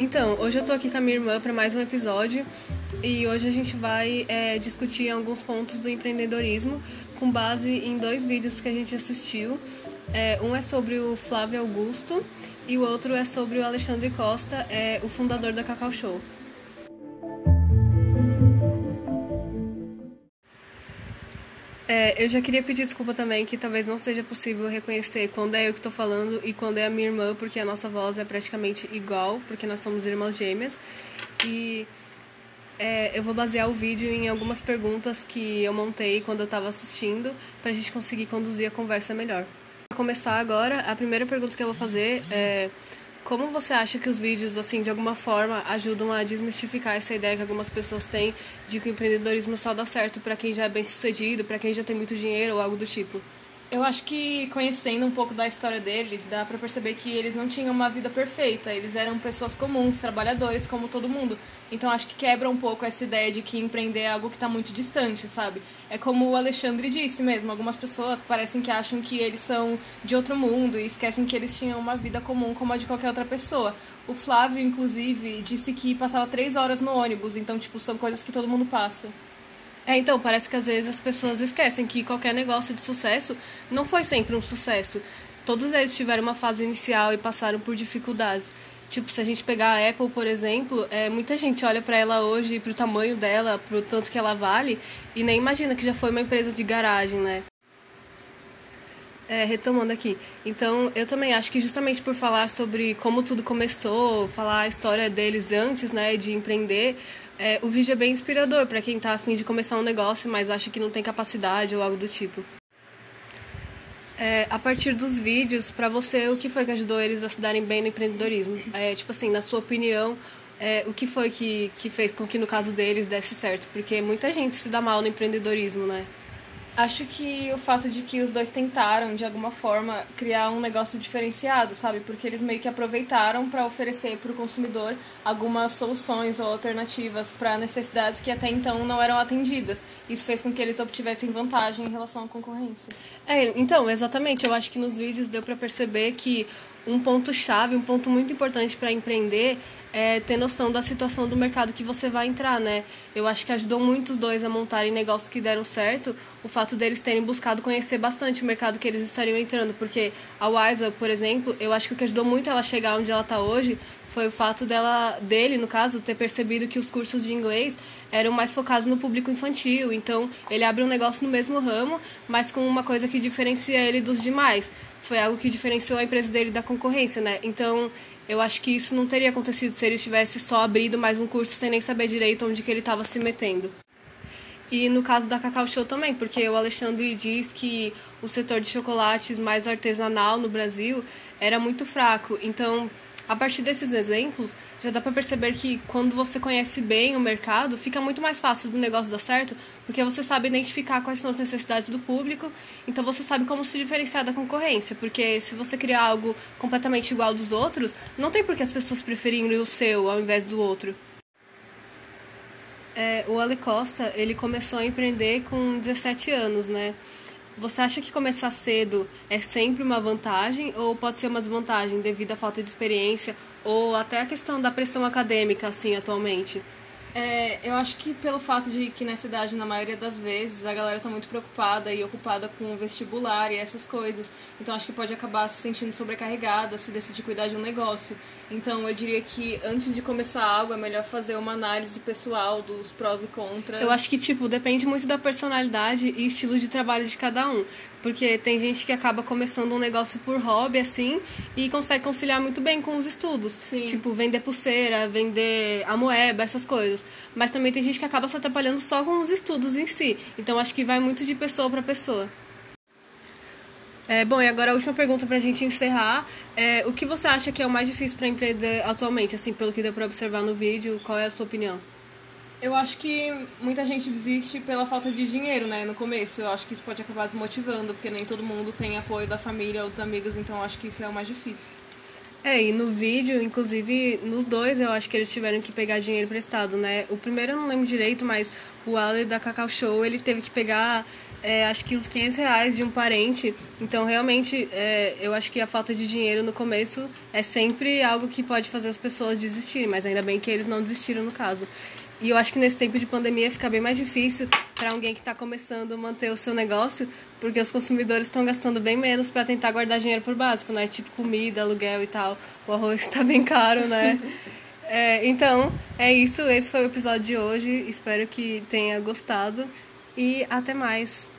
Então, hoje eu tô aqui com a minha irmã para mais um episódio e hoje a gente vai é, discutir alguns pontos do empreendedorismo com base em dois vídeos que a gente assistiu. É, um é sobre o Flávio Augusto e o outro é sobre o Alexandre Costa, é, o fundador da Cacau Show. É, eu já queria pedir desculpa também, que talvez não seja possível reconhecer quando é eu que estou falando e quando é a minha irmã, porque a nossa voz é praticamente igual, porque nós somos irmãs gêmeas. E é, eu vou basear o vídeo em algumas perguntas que eu montei quando eu estava assistindo, para a gente conseguir conduzir a conversa melhor. Para começar agora, a primeira pergunta que eu vou fazer é como você acha que os vídeos, assim, de alguma forma, ajudam a desmistificar essa ideia que algumas pessoas têm de que o empreendedorismo só dá certo para quem já é bem sucedido, para quem já tem muito dinheiro ou algo do tipo? Eu acho que conhecendo um pouco da história deles, dá para perceber que eles não tinham uma vida perfeita, eles eram pessoas comuns, trabalhadores como todo mundo. Então acho que quebra um pouco essa ideia de que empreender é algo que está muito distante, sabe? É como o Alexandre disse mesmo, algumas pessoas parecem que acham que eles são de outro mundo e esquecem que eles tinham uma vida comum como a de qualquer outra pessoa. O Flávio, inclusive, disse que passava três horas no ônibus, então, tipo, são coisas que todo mundo passa. É, então, parece que às vezes as pessoas esquecem que qualquer negócio de sucesso não foi sempre um sucesso. Todos eles tiveram uma fase inicial e passaram por dificuldades. Tipo, se a gente pegar a Apple, por exemplo, é, muita gente olha para ela hoje, para o tamanho dela, para o tanto que ela vale, e nem imagina que já foi uma empresa de garagem, né? É, retomando aqui. Então, eu também acho que justamente por falar sobre como tudo começou, falar a história deles antes, né, de empreender, é, o vídeo é bem inspirador para quem está afim de começar um negócio, mas acha que não tem capacidade ou algo do tipo. É, a partir dos vídeos, para você, o que foi que ajudou eles a se darem bem no empreendedorismo? É, tipo assim, na sua opinião, é, o que foi que, que fez com que no caso deles desse certo? Porque muita gente se dá mal no empreendedorismo, né? Acho que o fato de que os dois tentaram, de alguma forma, criar um negócio diferenciado, sabe? Porque eles meio que aproveitaram para oferecer para o consumidor algumas soluções ou alternativas para necessidades que até então não eram atendidas. Isso fez com que eles obtivessem vantagem em relação à concorrência. É, então, exatamente. Eu acho que nos vídeos deu para perceber que um ponto chave, um ponto muito importante para empreender é ter noção da situação do mercado que você vai entrar, né? Eu acho que ajudou muito os dois a montarem negócios que deram certo, o fato deles terem buscado conhecer bastante o mercado que eles estariam entrando, porque a Wisa, por exemplo, eu acho que o que ajudou muito ela chegar onde ela está hoje foi o fato dela, dele, no caso, ter percebido que os cursos de inglês eram mais focados no público infantil. Então, ele abre um negócio no mesmo ramo, mas com uma coisa que diferencia ele dos demais. Foi algo que diferenciou a empresa dele da concorrência, né? Então, eu acho que isso não teria acontecido se ele tivesse só abrido mais um curso sem nem saber direito onde que ele estava se metendo. E no caso da Cacau Show também, porque o Alexandre diz que o setor de chocolates mais artesanal no Brasil era muito fraco. Então, a partir desses exemplos, já dá para perceber que quando você conhece bem o mercado, fica muito mais fácil do negócio dar certo, porque você sabe identificar quais são as necessidades do público, então você sabe como se diferenciar da concorrência, porque se você criar algo completamente igual dos outros, não tem por que as pessoas preferirem o seu ao invés do outro. É, o Ale Costa, ele começou a empreender com 17 anos, né? Você acha que começar cedo é sempre uma vantagem ou pode ser uma desvantagem devido à falta de experiência ou até a questão da pressão acadêmica, assim, atualmente? É, eu acho que pelo fato de que nessa idade, na maioria das vezes, a galera está muito preocupada e ocupada com o vestibular e essas coisas. Então acho que pode acabar se sentindo sobrecarregada se decidir cuidar de um negócio. Então eu diria que antes de começar algo é melhor fazer uma análise pessoal dos prós e contras. Eu acho que, tipo, depende muito da personalidade e estilo de trabalho de cada um. Porque tem gente que acaba começando um negócio por hobby, assim, e consegue conciliar muito bem com os estudos. Sim. Tipo, vender pulseira, vender a moeba, essas coisas. Mas também tem gente que acaba se atrapalhando só com os estudos em si. Então acho que vai muito de pessoa para pessoa. É, bom, e agora a última pergunta para a gente encerrar. É, o que você acha que é o mais difícil para empreender atualmente? Assim, pelo que deu para observar no vídeo, qual é a sua opinião? Eu acho que muita gente desiste pela falta de dinheiro, né, no começo. Eu acho que isso pode acabar desmotivando, porque nem todo mundo tem apoio da família ou dos amigos, então eu acho que isso é o mais difícil. É, e no vídeo, inclusive, nos dois, eu acho que eles tiveram que pegar dinheiro emprestado, né? O primeiro eu não lembro direito, mas o Ale da Cacau Show, ele teve que pegar é, acho que uns 500 reais de um parente. Então, realmente, é, eu acho que a falta de dinheiro no começo é sempre algo que pode fazer as pessoas desistirem, mas ainda bem que eles não desistiram no caso. E eu acho que nesse tempo de pandemia fica bem mais difícil para alguém que está começando a manter o seu negócio, porque os consumidores estão gastando bem menos para tentar guardar dinheiro por básico, né? Tipo comida, aluguel e tal. O arroz está bem caro, né? É, então, é isso. Esse foi o episódio de hoje. Espero que tenha gostado. E até mais.